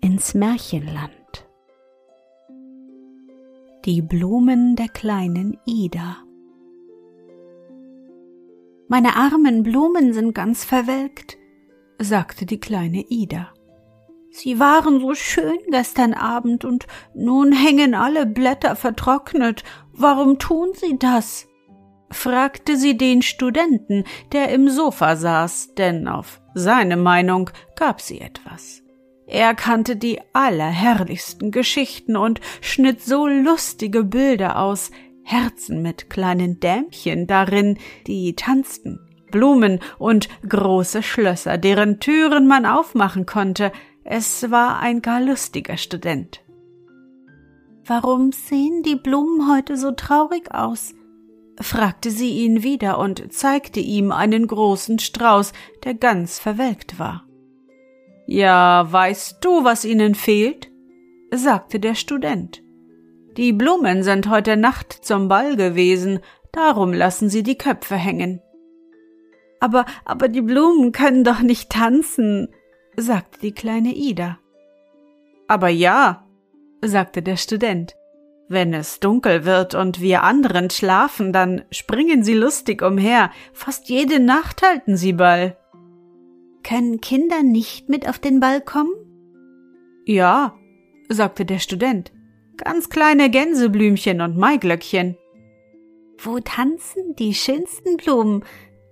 ins Märchenland. Die Blumen der kleinen Ida Meine armen Blumen sind ganz verwelkt, sagte die kleine Ida. Sie waren so schön gestern Abend und nun hängen alle Blätter vertrocknet. Warum tun Sie das? fragte sie den Studenten, der im Sofa saß, denn auf seine Meinung gab sie etwas. Er kannte die allerherrlichsten Geschichten und schnitt so lustige Bilder aus, Herzen mit kleinen Dämchen darin, die tanzten, Blumen und große Schlösser, deren Türen man aufmachen konnte. Es war ein gar lustiger Student. Warum sehen die Blumen heute so traurig aus? fragte sie ihn wieder und zeigte ihm einen großen Strauß, der ganz verwelkt war. Ja, weißt du, was ihnen fehlt? sagte der Student. Die Blumen sind heute Nacht zum Ball gewesen, darum lassen sie die Köpfe hängen. Aber, aber die Blumen können doch nicht tanzen, sagte die kleine Ida. Aber ja, sagte der Student. Wenn es dunkel wird und wir anderen schlafen, dann springen sie lustig umher. Fast jede Nacht halten sie Ball. Können Kinder nicht mit auf den Ball kommen? Ja, sagte der Student. Ganz kleine Gänseblümchen und Maiglöckchen. Wo tanzen die schönsten Blumen?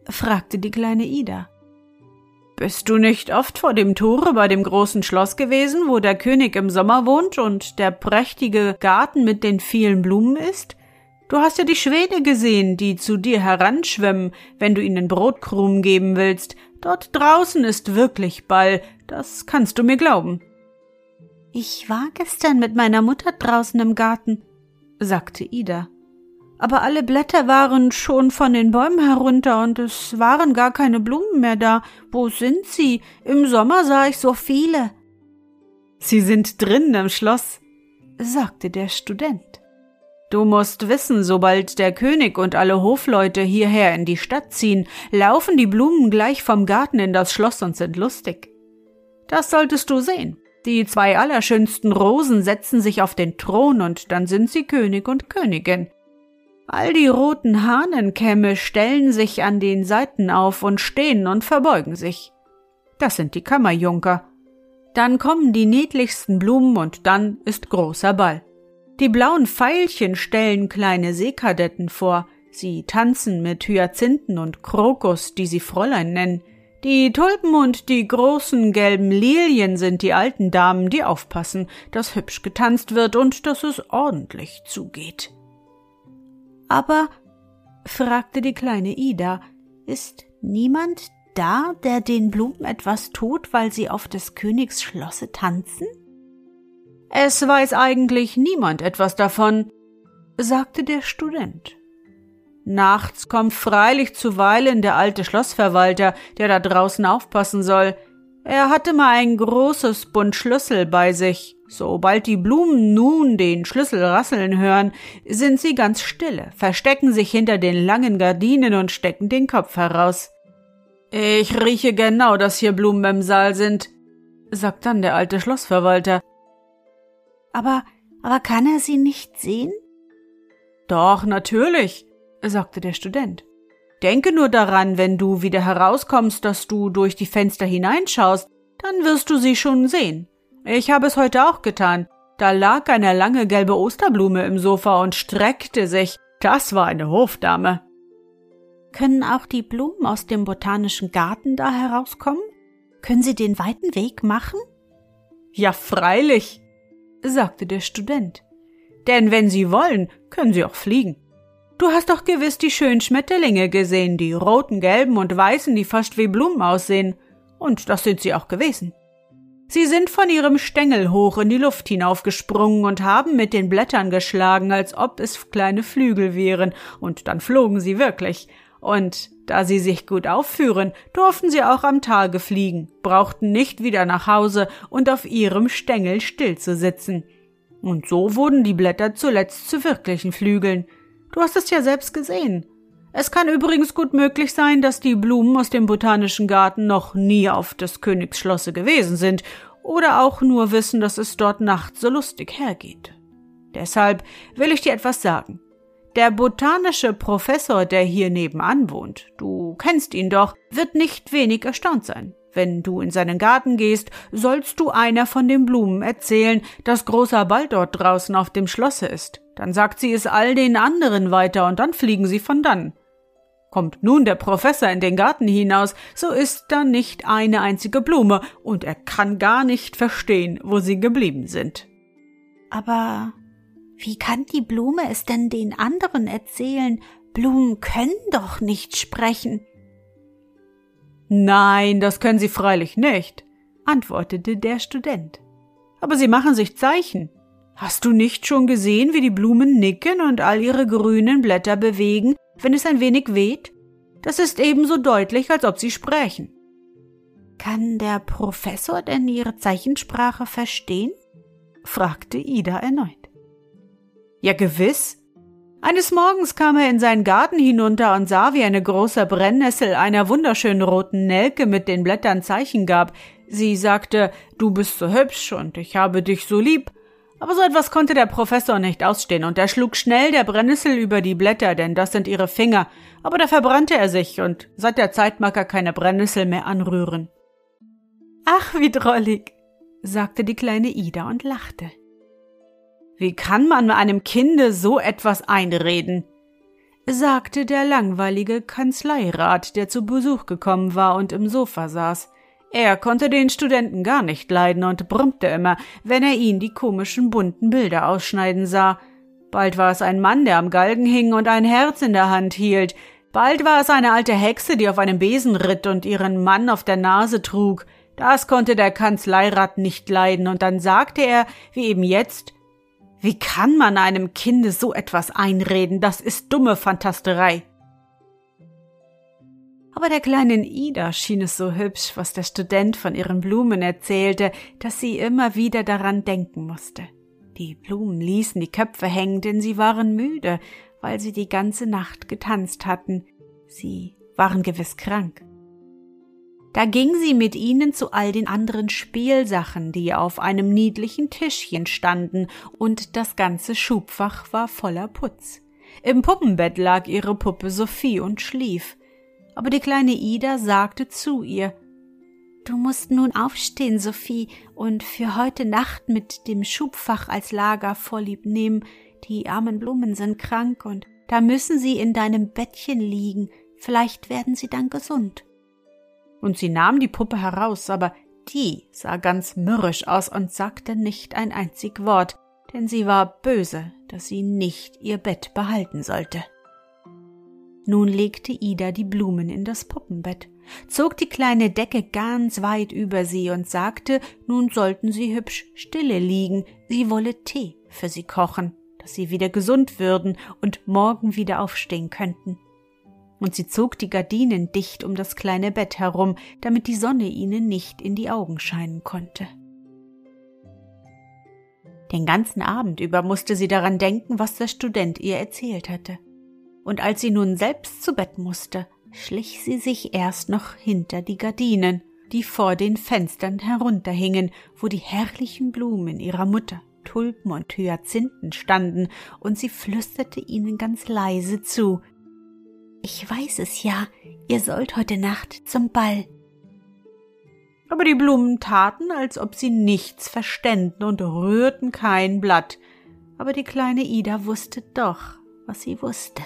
fragte die kleine Ida. Bist du nicht oft vor dem Tore bei dem großen Schloss gewesen, wo der König im Sommer wohnt und der prächtige Garten mit den vielen Blumen ist? Du hast ja die Schwäne gesehen, die zu dir heranschwimmen, wenn du ihnen Brotkrumen geben willst. Dort draußen ist wirklich Ball, das kannst du mir glauben. Ich war gestern mit meiner Mutter draußen im Garten, sagte Ida aber alle Blätter waren schon von den Bäumen herunter und es waren gar keine Blumen mehr da. Wo sind sie? Im Sommer sah ich so viele. Sie sind drinnen im Schloss, sagte der Student. Du musst wissen, sobald der König und alle Hofleute hierher in die Stadt ziehen, laufen die Blumen gleich vom Garten in das Schloss und sind lustig. Das solltest du sehen. Die zwei allerschönsten Rosen setzen sich auf den Thron und dann sind sie König und Königin. All die roten Hahnenkämme stellen sich an den Seiten auf und stehen und verbeugen sich. Das sind die Kammerjunker. Dann kommen die niedlichsten Blumen und dann ist großer Ball. Die blauen Veilchen stellen kleine Seekadetten vor. Sie tanzen mit Hyazinthen und Krokus, die sie Fräulein nennen. Die Tulpen und die großen gelben Lilien sind die alten Damen, die aufpassen, dass hübsch getanzt wird und dass es ordentlich zugeht. Aber, fragte die kleine Ida, ist niemand da, der den Blumen etwas tut, weil sie auf des Königs Schlosse tanzen? Es weiß eigentlich niemand etwas davon, sagte der Student. Nachts kommt freilich zuweilen der alte Schlossverwalter, der da draußen aufpassen soll. Er hatte mal ein großes Bund Schlüssel bei sich. Sobald die Blumen nun den Schlüssel rasseln hören, sind sie ganz stille, verstecken sich hinter den langen Gardinen und stecken den Kopf heraus. Ich rieche genau, dass hier Blumen im Saal sind, sagt dann der alte Schlossverwalter. Aber, aber kann er sie nicht sehen? Doch, natürlich, sagte der Student. Denke nur daran, wenn du wieder herauskommst, dass du durch die Fenster hineinschaust, dann wirst du sie schon sehen. Ich habe es heute auch getan. Da lag eine lange gelbe Osterblume im Sofa und streckte sich. Das war eine Hofdame. Können auch die Blumen aus dem botanischen Garten da herauskommen? Können Sie den weiten Weg machen? Ja, freilich, sagte der Student. Denn wenn Sie wollen, können Sie auch fliegen. Du hast doch gewiss die schönen Schmetterlinge gesehen, die roten, gelben und weißen, die fast wie Blumen aussehen. Und das sind sie auch gewesen. Sie sind von ihrem Stängel hoch in die Luft hinaufgesprungen und haben mit den Blättern geschlagen, als ob es kleine Flügel wären, und dann flogen sie wirklich. Und da sie sich gut aufführen, durften sie auch am Tage fliegen, brauchten nicht wieder nach Hause und auf ihrem Stängel still zu sitzen. Und so wurden die Blätter zuletzt zu wirklichen Flügeln. Du hast es ja selbst gesehen. Es kann übrigens gut möglich sein, dass die Blumen aus dem botanischen Garten noch nie auf des Königs Schlosse gewesen sind oder auch nur wissen, dass es dort nachts so lustig hergeht. Deshalb will ich dir etwas sagen. Der botanische Professor, der hier nebenan wohnt, du kennst ihn doch, wird nicht wenig erstaunt sein. Wenn du in seinen Garten gehst, sollst du einer von den Blumen erzählen, dass großer Ball dort draußen auf dem Schlosse ist. Dann sagt sie es all den anderen weiter und dann fliegen sie von dann. Kommt nun der Professor in den Garten hinaus, so ist da nicht eine einzige Blume, und er kann gar nicht verstehen, wo sie geblieben sind. Aber wie kann die Blume es denn den anderen erzählen? Blumen können doch nicht sprechen. Nein, das können sie freilich nicht, antwortete der Student. Aber sie machen sich Zeichen. Hast du nicht schon gesehen, wie die Blumen nicken und all ihre grünen Blätter bewegen, wenn es ein wenig weht? Das ist ebenso deutlich, als ob sie sprechen. Kann der Professor denn ihre Zeichensprache verstehen? fragte Ida erneut. Ja, gewiss. Eines Morgens kam er in seinen Garten hinunter und sah, wie eine große Brennnessel einer wunderschönen roten Nelke mit den Blättern Zeichen gab. Sie sagte, du bist so hübsch und ich habe dich so lieb. Aber so etwas konnte der Professor nicht ausstehen, und er schlug schnell der Brennnessel über die Blätter, denn das sind ihre Finger, aber da verbrannte er sich, und seit der Zeit mag er keine Brennnessel mehr anrühren. Ach, wie drollig, sagte die kleine Ida und lachte. Wie kann man einem Kinde so etwas einreden? sagte der langweilige Kanzleirat, der zu Besuch gekommen war und im Sofa saß. Er konnte den Studenten gar nicht leiden und brummte immer, wenn er ihn die komischen bunten Bilder ausschneiden sah. Bald war es ein Mann, der am Galgen hing und ein Herz in der Hand hielt. Bald war es eine alte Hexe, die auf einem Besen ritt und ihren Mann auf der Nase trug. Das konnte der Kanzleirat nicht leiden, und dann sagte er, wie eben jetzt, wie kann man einem Kinde so etwas einreden? Das ist dumme Fantasterei. Aber der kleinen Ida schien es so hübsch, was der Student von ihren Blumen erzählte, dass sie immer wieder daran denken musste. Die Blumen ließen die Köpfe hängen, denn sie waren müde, weil sie die ganze Nacht getanzt hatten. Sie waren gewiss krank. Da ging sie mit ihnen zu all den anderen Spielsachen, die auf einem niedlichen Tischchen standen, und das ganze Schubfach war voller Putz. Im Puppenbett lag ihre Puppe Sophie und schlief aber die kleine Ida sagte zu ihr Du musst nun aufstehen, Sophie, und für heute Nacht mit dem Schubfach als Lager vorlieb nehmen. Die armen Blumen sind krank und da müssen sie in deinem Bettchen liegen. Vielleicht werden sie dann gesund. Und sie nahm die Puppe heraus, aber die sah ganz mürrisch aus und sagte nicht ein einzig Wort, denn sie war böse, dass sie nicht ihr Bett behalten sollte. Nun legte Ida die Blumen in das Puppenbett, zog die kleine Decke ganz weit über sie und sagte, nun sollten sie hübsch stille liegen, sie wolle Tee für sie kochen, dass sie wieder gesund würden und morgen wieder aufstehen könnten. Und sie zog die Gardinen dicht um das kleine Bett herum, damit die Sonne ihnen nicht in die Augen scheinen konnte. Den ganzen Abend über musste sie daran denken, was der Student ihr erzählt hatte und als sie nun selbst zu Bett musste, schlich sie sich erst noch hinter die Gardinen, die vor den Fenstern herunterhingen, wo die herrlichen Blumen ihrer Mutter, Tulpen und Hyazinthen standen, und sie flüsterte ihnen ganz leise zu Ich weiß es ja, ihr sollt heute Nacht zum Ball. Aber die Blumen taten, als ob sie nichts verständen und rührten kein Blatt. Aber die kleine Ida wusste doch, was sie wusste.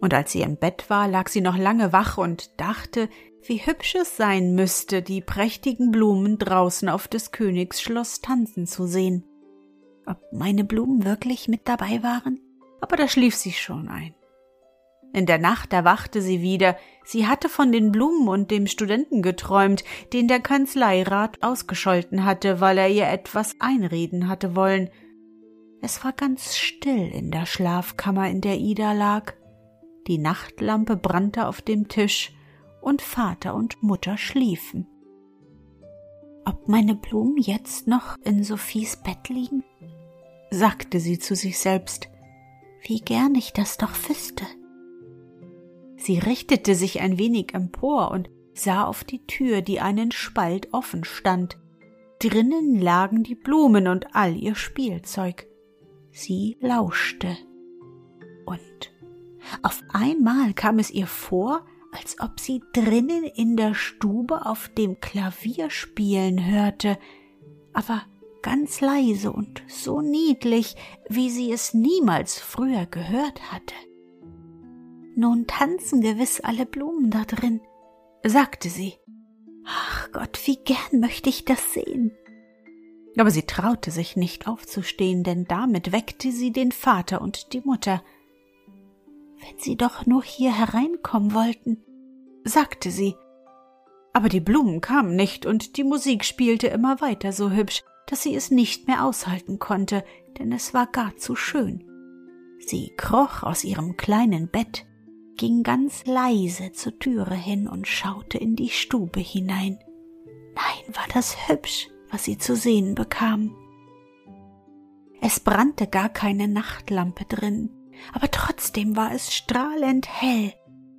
Und als sie im Bett war, lag sie noch lange wach und dachte, wie hübsch es sein müsste, die prächtigen Blumen draußen auf des Königs Schloss tanzen zu sehen. Ob meine Blumen wirklich mit dabei waren? Aber da schlief sie schon ein. In der Nacht erwachte sie wieder, sie hatte von den Blumen und dem Studenten geträumt, den der Kanzleirat ausgescholten hatte, weil er ihr etwas einreden hatte wollen. Es war ganz still in der Schlafkammer, in der Ida lag. Die Nachtlampe brannte auf dem Tisch, und Vater und Mutter schliefen. Ob meine Blumen jetzt noch in Sophies Bett liegen? sagte sie zu sich selbst. Wie gern ich das doch wüsste. Sie richtete sich ein wenig empor und sah auf die Tür, die einen Spalt offen stand. Drinnen lagen die Blumen und all ihr Spielzeug. Sie lauschte. Und auf einmal kam es ihr vor, als ob sie drinnen in der Stube auf dem Klavier spielen hörte, aber ganz leise und so niedlich, wie sie es niemals früher gehört hatte. Nun tanzen gewiss alle Blumen da drin, sagte sie. Ach Gott, wie gern möchte ich das sehen. Aber sie traute sich nicht aufzustehen, denn damit weckte sie den Vater und die Mutter. Wenn sie doch nur hier hereinkommen wollten, sagte sie. Aber die Blumen kamen nicht und die Musik spielte immer weiter so hübsch, dass sie es nicht mehr aushalten konnte, denn es war gar zu schön. Sie kroch aus ihrem kleinen Bett, ging ganz leise zur Türe hin und schaute in die Stube hinein. Nein, war das hübsch, was sie zu sehen bekam. Es brannte gar keine Nachtlampe drin, aber trotzdem war es strahlend hell.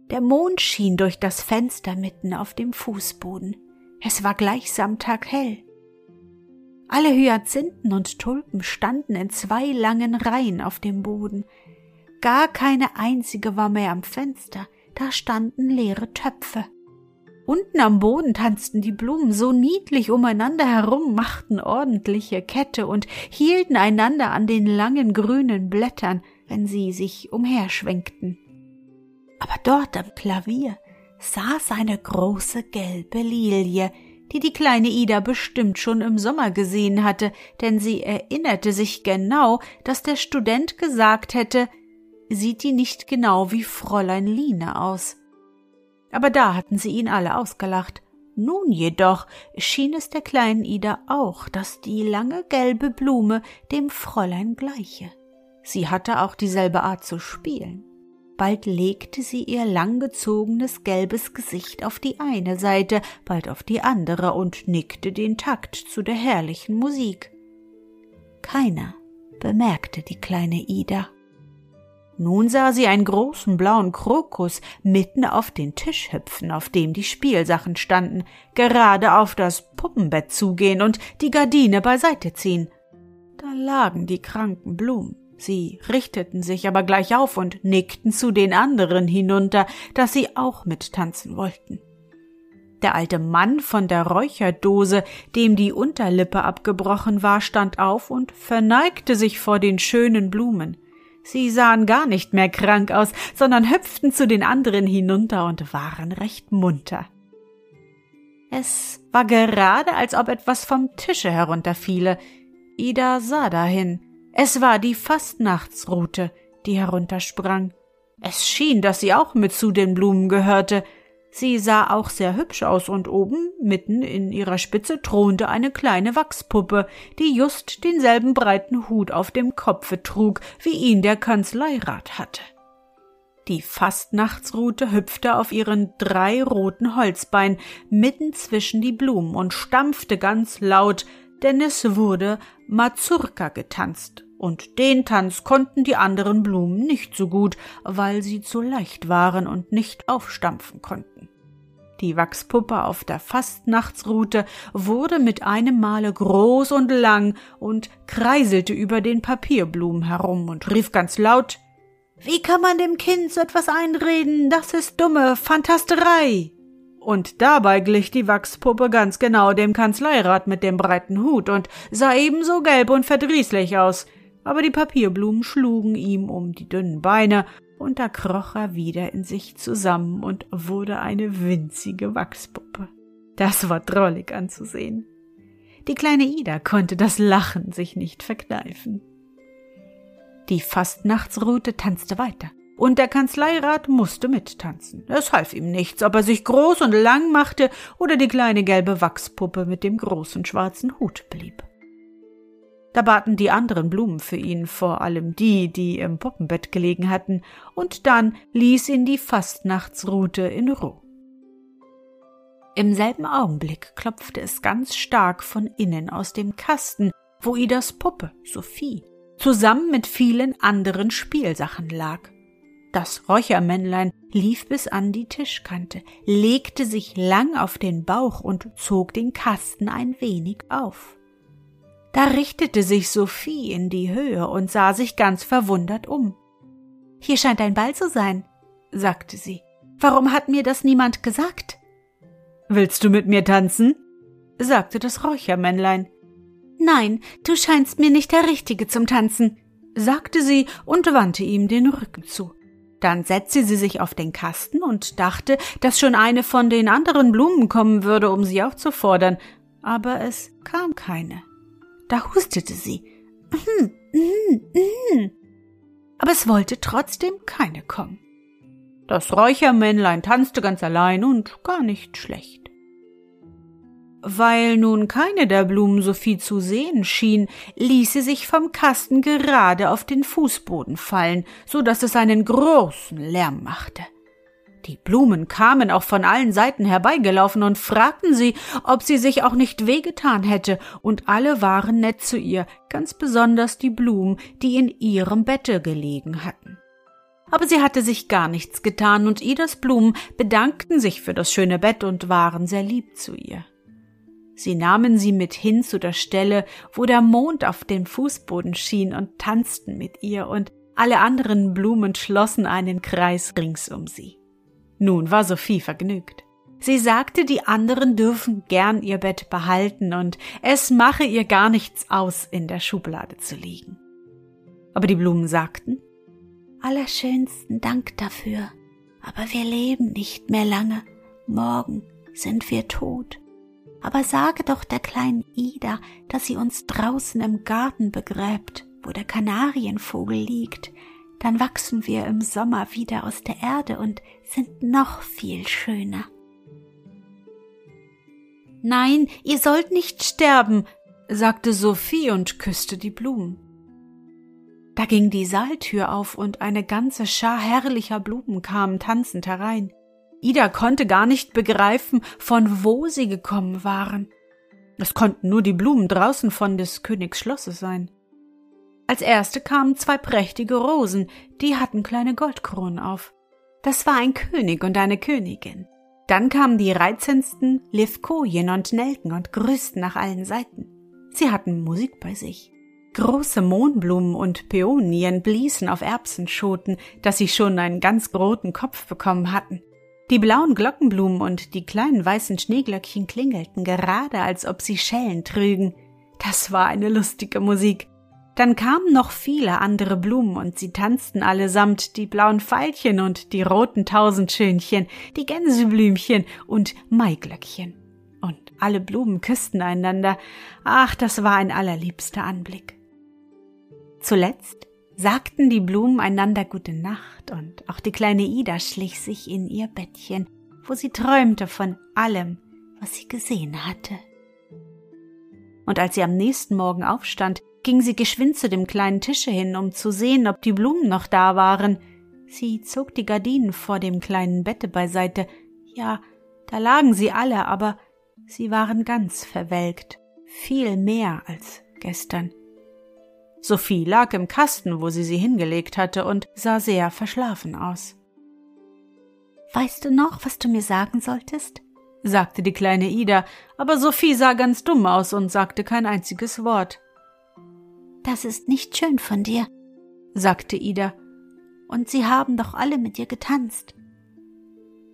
Der Mond schien durch das Fenster mitten auf dem Fußboden. Es war gleichsam taghell. Alle Hyazinthen und Tulpen standen in zwei langen Reihen auf dem Boden. Gar keine einzige war mehr am Fenster, da standen leere Töpfe. Unten am Boden tanzten die Blumen so niedlich umeinander herum, machten ordentliche Kette und hielten einander an den langen grünen Blättern, wenn sie sich umherschwenkten. Aber dort am Klavier saß eine große gelbe Lilie, die die kleine Ida bestimmt schon im Sommer gesehen hatte, denn sie erinnerte sich genau, dass der Student gesagt hätte, sieht die nicht genau wie Fräulein Line aus. Aber da hatten sie ihn alle ausgelacht. Nun jedoch schien es der kleinen Ida auch, dass die lange gelbe Blume dem Fräulein gleiche. Sie hatte auch dieselbe Art zu spielen. Bald legte sie ihr langgezogenes gelbes Gesicht auf die eine Seite, bald auf die andere und nickte den Takt zu der herrlichen Musik. Keiner bemerkte die kleine Ida. Nun sah sie einen großen blauen Krokus mitten auf den Tisch hüpfen, auf dem die Spielsachen standen, gerade auf das Puppenbett zugehen und die Gardine beiseite ziehen. Da lagen die kranken Blumen. Sie richteten sich aber gleich auf und nickten zu den anderen hinunter, dass sie auch mittanzen wollten. Der alte Mann von der Räucherdose, dem die Unterlippe abgebrochen war, stand auf und verneigte sich vor den schönen Blumen. Sie sahen gar nicht mehr krank aus, sondern hüpften zu den anderen hinunter und waren recht munter. Es war gerade, als ob etwas vom Tische herunterfiele. Ida sah dahin. Es war die Fastnachtsrute, die heruntersprang. Es schien, dass sie auch mit zu den Blumen gehörte, Sie sah auch sehr hübsch aus und oben, mitten in ihrer Spitze, thronte eine kleine Wachspuppe, die just denselben breiten Hut auf dem Kopfe trug, wie ihn der Kanzleirat hatte. Die Fastnachtsrute hüpfte auf ihren drei roten Holzbeinen mitten zwischen die Blumen und stampfte ganz laut, denn es wurde Mazurka getanzt, und den Tanz konnten die anderen Blumen nicht so gut, weil sie zu leicht waren und nicht aufstampfen konnten. Die Wachspuppe auf der Fastnachtsrute wurde mit einem Male groß und lang und kreiselte über den Papierblumen herum und rief ganz laut Wie kann man dem Kind so etwas einreden? Das ist dumme Fantasterei. Und dabei glich die Wachspuppe ganz genau dem Kanzleirat mit dem breiten Hut und sah ebenso gelb und verdrießlich aus, aber die Papierblumen schlugen ihm um die dünnen Beine, und da kroch er wieder in sich zusammen und wurde eine winzige Wachspuppe. Das war drollig anzusehen. Die kleine Ida konnte das Lachen sich nicht verkneifen. Die Fastnachtsrute tanzte weiter und der Kanzleirat musste mittanzen. Es half ihm nichts, ob er sich groß und lang machte oder die kleine gelbe Wachspuppe mit dem großen schwarzen Hut blieb. Da baten die anderen Blumen für ihn, vor allem die, die im Puppenbett gelegen hatten, und dann ließ ihn die Fastnachtsrute in Ruhe. Im selben Augenblick klopfte es ganz stark von innen aus dem Kasten, wo Idas Puppe, Sophie, zusammen mit vielen anderen Spielsachen lag. Das Räuchermännlein lief bis an die Tischkante, legte sich lang auf den Bauch und zog den Kasten ein wenig auf. Da richtete sich Sophie in die Höhe und sah sich ganz verwundert um. Hier scheint ein Ball zu sein, sagte sie. Warum hat mir das niemand gesagt? Willst du mit mir tanzen? sagte das Räuchermännlein. Nein, du scheinst mir nicht der Richtige zum Tanzen, sagte sie und wandte ihm den Rücken zu. Dann setzte sie sich auf den Kasten und dachte, dass schon eine von den anderen Blumen kommen würde, um sie aufzufordern, aber es kam keine. Da hustete sie. Mhm, mhm, mhm. Aber es wollte trotzdem keine kommen. Das Räuchermännlein tanzte ganz allein und gar nicht schlecht. Weil nun keine der Blumen Sophie zu sehen schien, ließ sie sich vom Kasten gerade auf den Fußboden fallen, so dass es einen großen Lärm machte. Die Blumen kamen auch von allen Seiten herbeigelaufen und fragten sie, ob sie sich auch nicht wehgetan hätte, und alle waren nett zu ihr, ganz besonders die Blumen, die in ihrem Bette gelegen hatten. Aber sie hatte sich gar nichts getan, und Idas Blumen bedankten sich für das schöne Bett und waren sehr lieb zu ihr. Sie nahmen sie mit hin zu der Stelle, wo der Mond auf dem Fußboden schien und tanzten mit ihr, und alle anderen Blumen schlossen einen Kreis rings um sie. Nun war Sophie vergnügt. Sie sagte, die anderen dürfen gern ihr Bett behalten und es mache ihr gar nichts aus, in der Schublade zu liegen. Aber die Blumen sagten, Allerschönsten Dank dafür, aber wir leben nicht mehr lange, morgen sind wir tot. Aber sage doch der kleinen Ida, dass sie uns draußen im Garten begräbt, wo der Kanarienvogel liegt, dann wachsen wir im Sommer wieder aus der Erde und sind noch viel schöner. Nein, ihr sollt nicht sterben, sagte Sophie und küsste die Blumen. Da ging die Saaltür auf und eine ganze Schar herrlicher Blumen kamen tanzend herein. Ida konnte gar nicht begreifen, von wo sie gekommen waren. Es konnten nur die Blumen draußen von des Königs Schlosse sein. Als erste kamen zwei prächtige Rosen, die hatten kleine Goldkronen auf. Das war ein König und eine Königin. Dann kamen die reizendsten Livkojen und Nelken und grüßten nach allen Seiten. Sie hatten Musik bei sich. Große Mohnblumen und Päonien bliesen auf Erbsenschoten, dass sie schon einen ganz roten Kopf bekommen hatten. Die blauen Glockenblumen und die kleinen weißen Schneeglöckchen klingelten gerade, als ob sie Schellen trügen. Das war eine lustige Musik. Dann kamen noch viele andere Blumen und sie tanzten allesamt die blauen Veilchen und die roten Tausendschönchen, die Gänseblümchen und Maiglöckchen. Und alle Blumen küssten einander. Ach, das war ein allerliebster Anblick. Zuletzt sagten die Blumen einander gute Nacht und auch die kleine Ida schlich sich in ihr Bettchen, wo sie träumte von allem, was sie gesehen hatte. Und als sie am nächsten Morgen aufstand, ging sie geschwind zu dem kleinen Tische hin, um zu sehen, ob die Blumen noch da waren. Sie zog die Gardinen vor dem kleinen Bette beiseite. Ja, da lagen sie alle, aber sie waren ganz verwelkt, viel mehr als gestern. Sophie lag im Kasten, wo sie sie hingelegt hatte, und sah sehr verschlafen aus. Weißt du noch, was du mir sagen solltest? sagte die kleine Ida, aber Sophie sah ganz dumm aus und sagte kein einziges Wort. Das ist nicht schön von dir, sagte Ida. Und sie haben doch alle mit dir getanzt.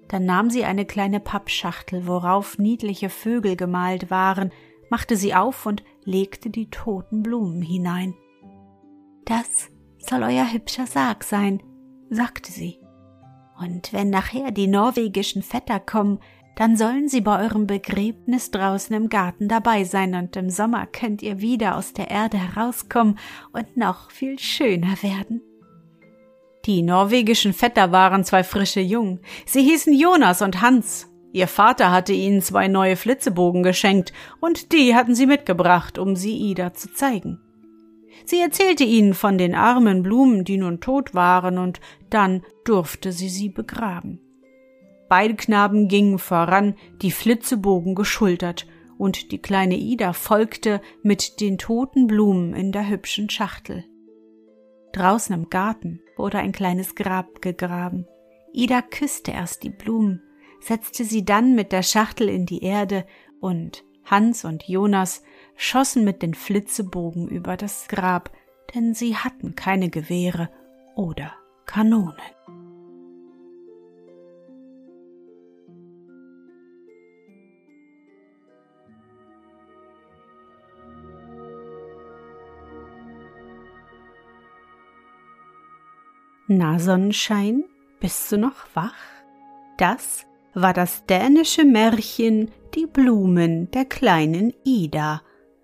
Dann nahm sie eine kleine Pappschachtel, worauf niedliche Vögel gemalt waren, machte sie auf und legte die toten Blumen hinein. Das soll euer hübscher Sarg sein, sagte sie. Und wenn nachher die norwegischen Vetter kommen, dann sollen sie bei eurem Begräbnis draußen im Garten dabei sein und im Sommer könnt ihr wieder aus der Erde herauskommen und noch viel schöner werden. Die norwegischen Vetter waren zwei frische Jungen. Sie hießen Jonas und Hans. Ihr Vater hatte ihnen zwei neue Flitzebogen geschenkt und die hatten sie mitgebracht, um sie Ida zu zeigen. Sie erzählte ihnen von den armen Blumen, die nun tot waren, und dann durfte sie sie begraben. Beide Knaben gingen voran, die Flitzebogen geschultert, und die kleine Ida folgte mit den toten Blumen in der hübschen Schachtel. Draußen im Garten wurde ein kleines Grab gegraben. Ida küsste erst die Blumen, setzte sie dann mit der Schachtel in die Erde und Hans und Jonas schossen mit den Flitzebogen über das Grab, denn sie hatten keine Gewehre oder Kanonen. Na Sonnenschein, bist du noch wach? Das war das dänische Märchen Die Blumen der kleinen Ida,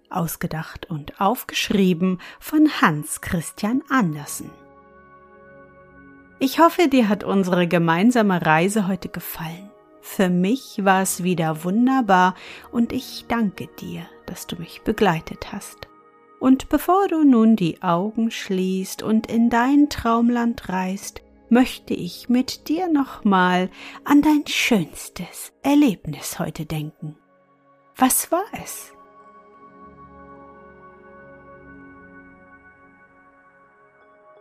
ausgedacht und aufgeschrieben von Hans Christian Andersen. Ich hoffe, dir hat unsere gemeinsame Reise heute gefallen. Für mich war es wieder wunderbar und ich danke dir, dass du mich begleitet hast. Und bevor du nun die Augen schließt und in dein Traumland reist, möchte ich mit dir nochmal an dein schönstes Erlebnis heute denken. Was war es?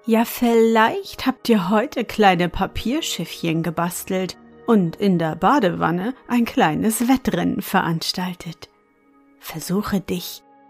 Ja, vielleicht habt ihr heute kleine Papierschiffchen gebastelt und in der Badewanne ein kleines Wettrennen veranstaltet. Versuche dich